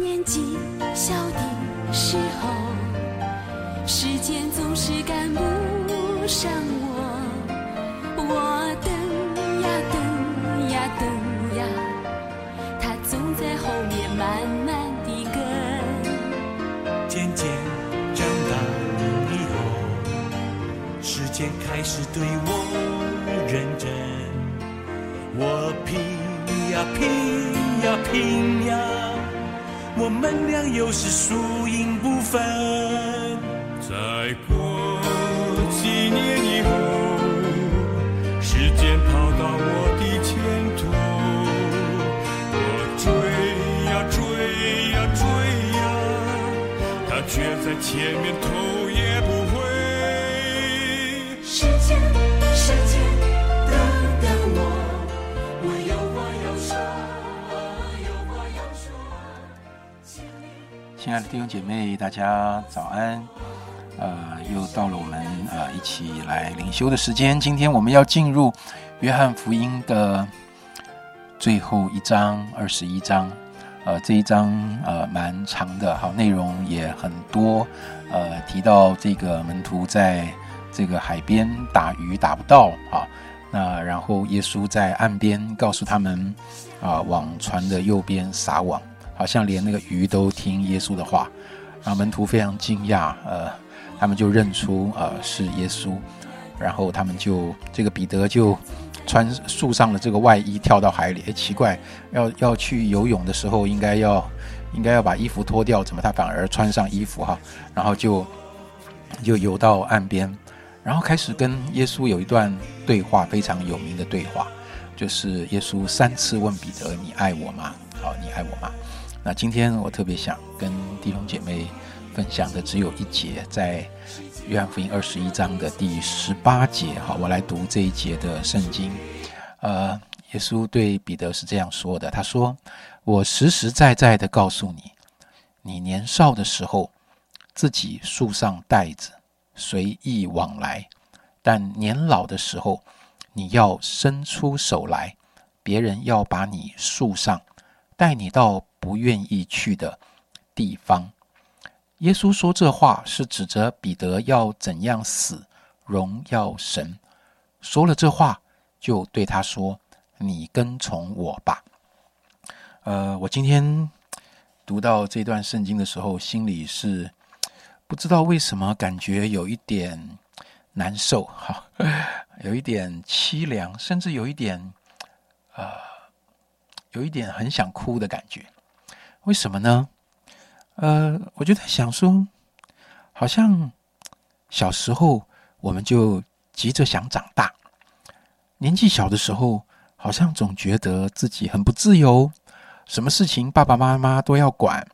年纪小的时候，时间总是赶不上我，我等呀等呀等呀，他总在后面慢慢地跟。渐渐长大以后，时间开始对我认真，我拼呀拼呀拼呀，我们俩又是输赢不分。再过几年以后，时间跑到我的前头，我追呀追呀追呀，他却在前面头也不亲爱的弟兄姐妹，大家早安！呃，又到了我们呃一起来灵修的时间。今天我们要进入约翰福音的最后一章，二十一章。呃，这一章呃蛮长的，好，内容也很多。呃，提到这个门徒在这个海边打鱼打不到啊，那然后耶稣在岸边告诉他们啊，往船的右边撒网。好像连那个鱼都听耶稣的话，然后门徒非常惊讶，呃，他们就认出呃是耶稣，然后他们就这个彼得就穿树上的这个外衣跳到海里，哎，奇怪，要要去游泳的时候应该要应该要把衣服脱掉，怎么他反而穿上衣服哈？然后就就游到岸边，然后开始跟耶稣有一段对话，非常有名的对话，就是耶稣三次问彼得：“你爱我吗？”好，你爱我吗？那今天我特别想跟弟兄姐妹分享的只有一节，在约翰福音二十一章的第十八节。哈，我来读这一节的圣经。呃，耶稣对彼得是这样说的：“他说，我实实在在的告诉你，你年少的时候，自己束上带子，随意往来；但年老的时候，你要伸出手来，别人要把你束上，带你到。”不愿意去的地方。耶稣说这话是指着彼得要怎样死，荣耀神。说了这话，就对他说：“你跟从我吧。”呃，我今天读到这段圣经的时候，心里是不知道为什么，感觉有一点难受，哈，有一点凄凉，甚至有一点，呃，有一点很想哭的感觉。为什么呢？呃，我就在想说，好像小时候我们就急着想长大，年纪小的时候，好像总觉得自己很不自由，什么事情爸爸妈妈都要管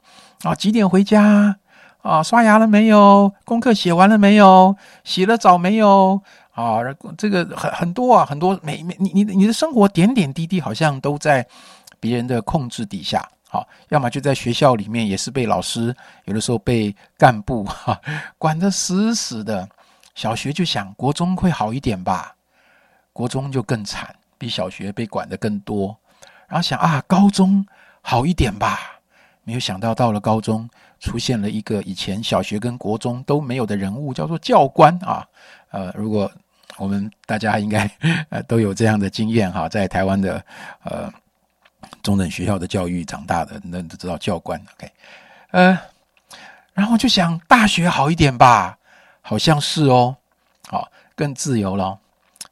啊，几点回家啊，刷牙了没有？功课写完了没有？洗了澡没有？啊，这个很很多啊，很多每每你你你的生活点点滴滴，好像都在别人的控制底下。好，要么就在学校里面，也是被老师，有的时候被干部 哈管得死死的。小学就想国中会好一点吧，国中就更惨，比小学被管的更多。然后想啊，高中好一点吧，没有想到到了高中，出现了一个以前小学跟国中都没有的人物，叫做教官啊。呃，如果我们大家应该 呃都有这样的经验哈，在台湾的呃。中等学校的教育长大的，那都知道教官。OK，呃，然后就想大学好一点吧，好像是哦，好更自由了。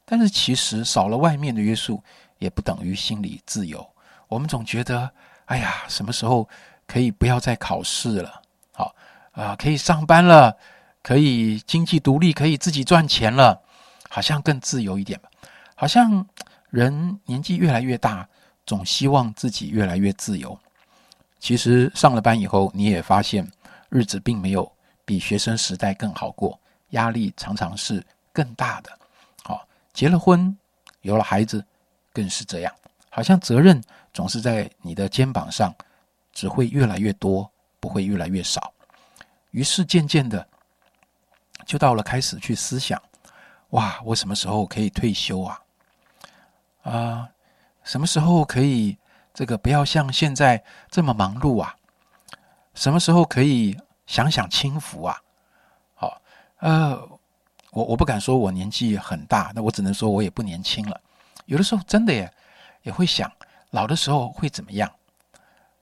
但是其实少了外面的约束，也不等于心理自由。我们总觉得，哎呀，什么时候可以不要再考试了？好啊，可以上班了，可以经济独立，可以自己赚钱了，好像更自由一点吧。好像人年纪越来越大。总希望自己越来越自由。其实上了班以后，你也发现日子并没有比学生时代更好过，压力常常是更大的。好，结了婚，有了孩子，更是这样。好像责任总是在你的肩膀上，只会越来越多，不会越来越少。于是渐渐的，就到了开始去思想：哇，我什么时候可以退休啊？啊！什么时候可以这个不要像现在这么忙碌啊？什么时候可以享享清福啊？好，呃，我我不敢说我年纪很大，那我只能说我也不年轻了。有的时候真的也也会想，老的时候会怎么样？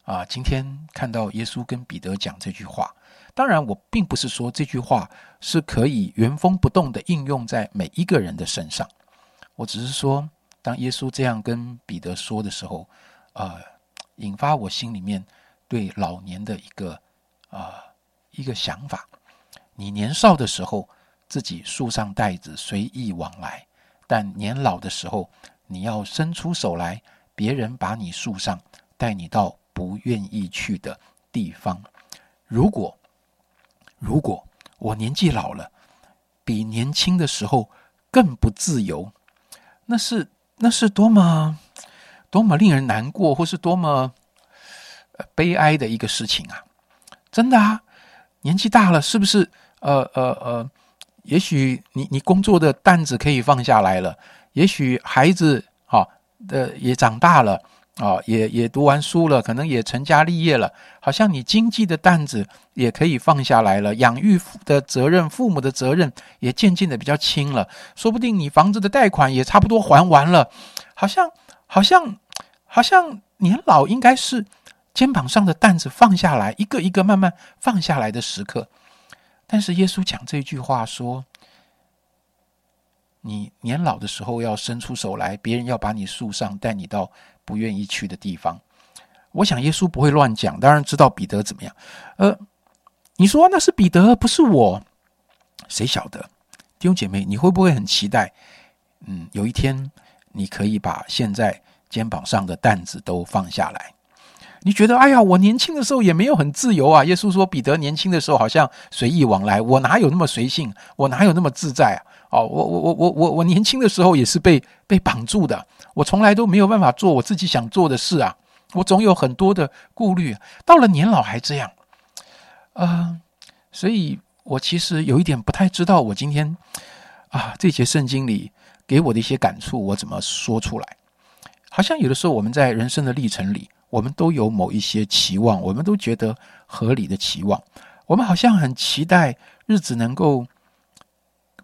啊，今天看到耶稣跟彼得讲这句话，当然我并不是说这句话是可以原封不动的应用在每一个人的身上，我只是说，当耶稣这样跟彼得说的时候，呃，引发我心里面。对老年的一个啊一个想法，你年少的时候自己束上带子随意往来，但年老的时候你要伸出手来，别人把你束上，带你到不愿意去的地方。如果如果我年纪老了，比年轻的时候更不自由，那是那是多么多么令人难过，或是多么。悲哀的一个事情啊，真的啊，年纪大了，是不是？呃呃呃，也许你你工作的担子可以放下来了，也许孩子啊的也长大了啊，也也读完书了，可能也成家立业了，好像你经济的担子也可以放下来了，养育的责任、父母的责任也渐渐的比较轻了，说不定你房子的贷款也差不多还完了，好像好像好像年老应该是。肩膀上的担子放下来，一个一个慢慢放下来的时刻。但是耶稣讲这句话说：“你年老的时候要伸出手来，别人要把你束上，带你到不愿意去的地方。”我想耶稣不会乱讲，当然知道彼得怎么样。呃，你说那是彼得，不是我，谁晓得？弟兄姐妹，你会不会很期待？嗯，有一天你可以把现在肩膀上的担子都放下来。你觉得，哎呀，我年轻的时候也没有很自由啊。耶稣说，彼得年轻的时候好像随意往来，我哪有那么随性，我哪有那么自在啊？哦，我我我我我我年轻的时候也是被被绑住的，我从来都没有办法做我自己想做的事啊，我总有很多的顾虑。到了年老还这样，啊，所以我其实有一点不太知道，我今天啊这节圣经里给我的一些感触，我怎么说出来？好像有的时候我们在人生的历程里。我们都有某一些期望，我们都觉得合理的期望。我们好像很期待日子能够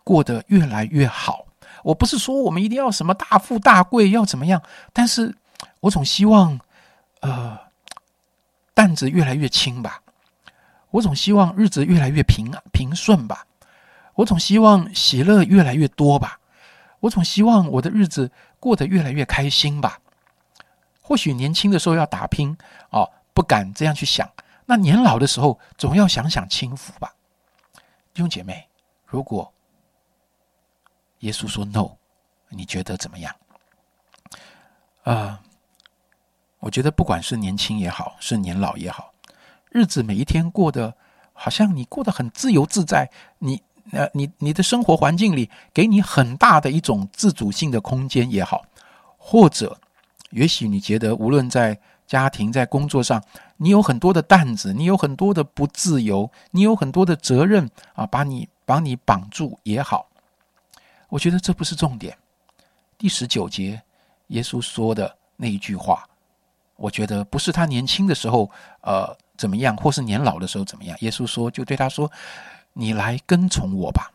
过得越来越好。我不是说我们一定要什么大富大贵，要怎么样，但是我总希望，呃，担子越来越轻吧。我总希望日子越来越平平顺吧。我总希望喜乐越来越多吧。我总希望我的日子过得越来越开心吧。或许年轻的时候要打拼哦，不敢这样去想。那年老的时候，总要想想轻浮吧，弟兄姐妹。如果耶稣说 “no”，你觉得怎么样？啊，我觉得不管是年轻也好，是年老也好，日子每一天过得好像你过得很自由自在。你呃，你你的生活环境里给你很大的一种自主性的空间也好，或者。也许你觉得，无论在家庭、在工作上，你有很多的担子，你有很多的不自由，你有很多的责任啊，把你把你绑住也好。我觉得这不是重点。第十九节，耶稣说的那一句话，我觉得不是他年轻的时候呃怎么样，或是年老的时候怎么样。耶稣说，就对他说：“你来跟从我吧。”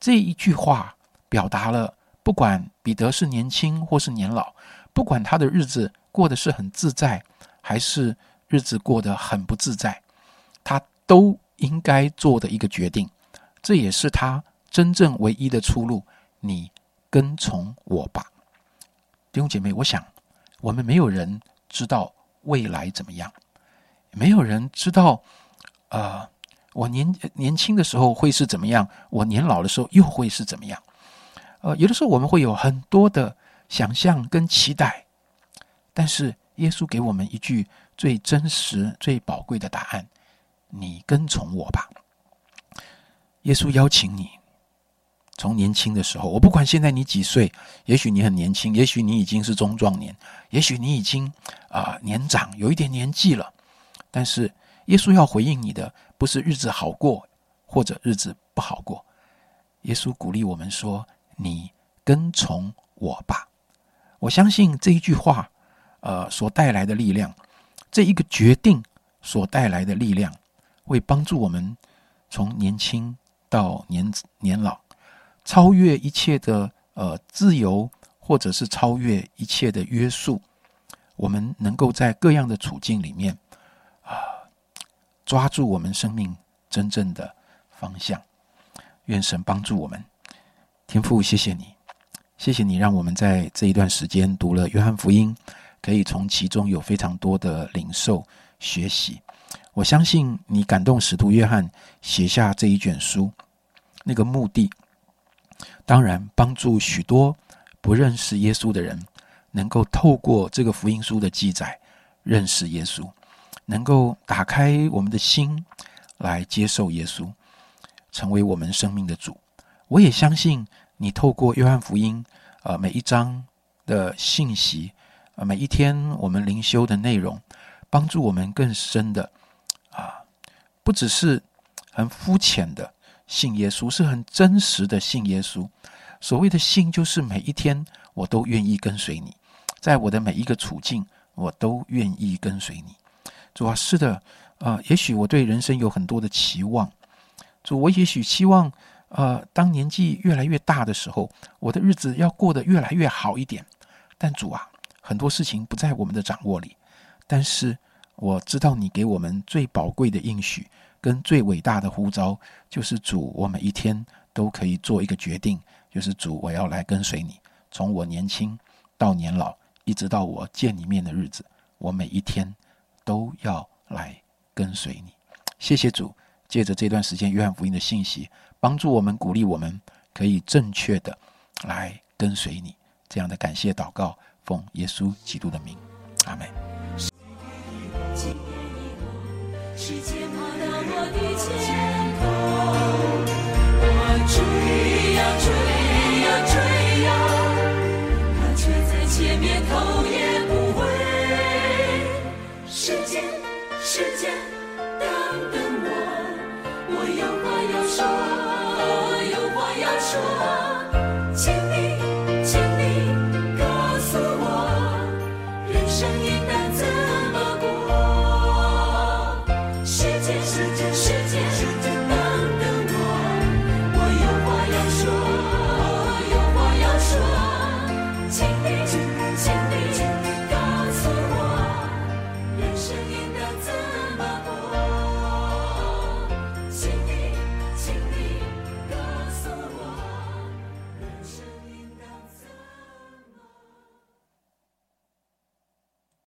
这一句话表达了，不管彼得是年轻或是年老。不管他的日子过得是很自在，还是日子过得很不自在，他都应该做的一个决定。这也是他真正唯一的出路。你跟从我吧，弟兄姐妹。我想，我们没有人知道未来怎么样，没有人知道，呃，我年年轻的时候会是怎么样，我年老的时候又会是怎么样。呃，有的时候我们会有很多的。想象跟期待，但是耶稣给我们一句最真实、最宝贵的答案：你跟从我吧。耶稣邀请你，从年轻的时候，我不管现在你几岁，也许你很年轻，也许你已经是中壮年，也许你已经啊年长，有一点年纪了。但是耶稣要回应你的，不是日子好过或者日子不好过。耶稣鼓励我们说：“你跟从我吧。”我相信这一句话，呃，所带来的力量，这一个决定所带来的力量，会帮助我们从年轻到年年老，超越一切的呃自由，或者是超越一切的约束。我们能够在各样的处境里面啊，抓住我们生命真正的方向。愿神帮助我们，天父，谢谢你，谢谢你让我们在这一段时间读了约翰福音，可以从其中有非常多的领受学习。我相信你感动使徒约翰写下这一卷书，那个目的，当然帮助许多不认识耶稣的人。能够透过这个福音书的记载认识耶稣，能够打开我们的心来接受耶稣，成为我们生命的主。我也相信你透过约翰福音，呃，每一章的信息，呃，每一天我们灵修的内容，帮助我们更深的啊，不只是很肤浅的信耶稣，是很真实的信耶稣。所谓的信，就是每一天我都愿意跟随你。在我的每一个处境，我都愿意跟随你。主啊，是的，呃，也许我对人生有很多的期望。主，我也许期望，呃，当年纪越来越大的时候，我的日子要过得越来越好一点。但主啊，很多事情不在我们的掌握里。但是我知道你给我们最宝贵的应许跟最伟大的呼召，就是主，我每一天都可以做一个决定，就是主，我要来跟随你，从我年轻到年老。一直到我见你面的日子，我每一天都要来跟随你。谢谢主，借着这段时间约翰福音的信息，帮助我们，鼓励我们，可以正确的来跟随你。这样的感谢祷告，奉耶稣基督的名，阿门。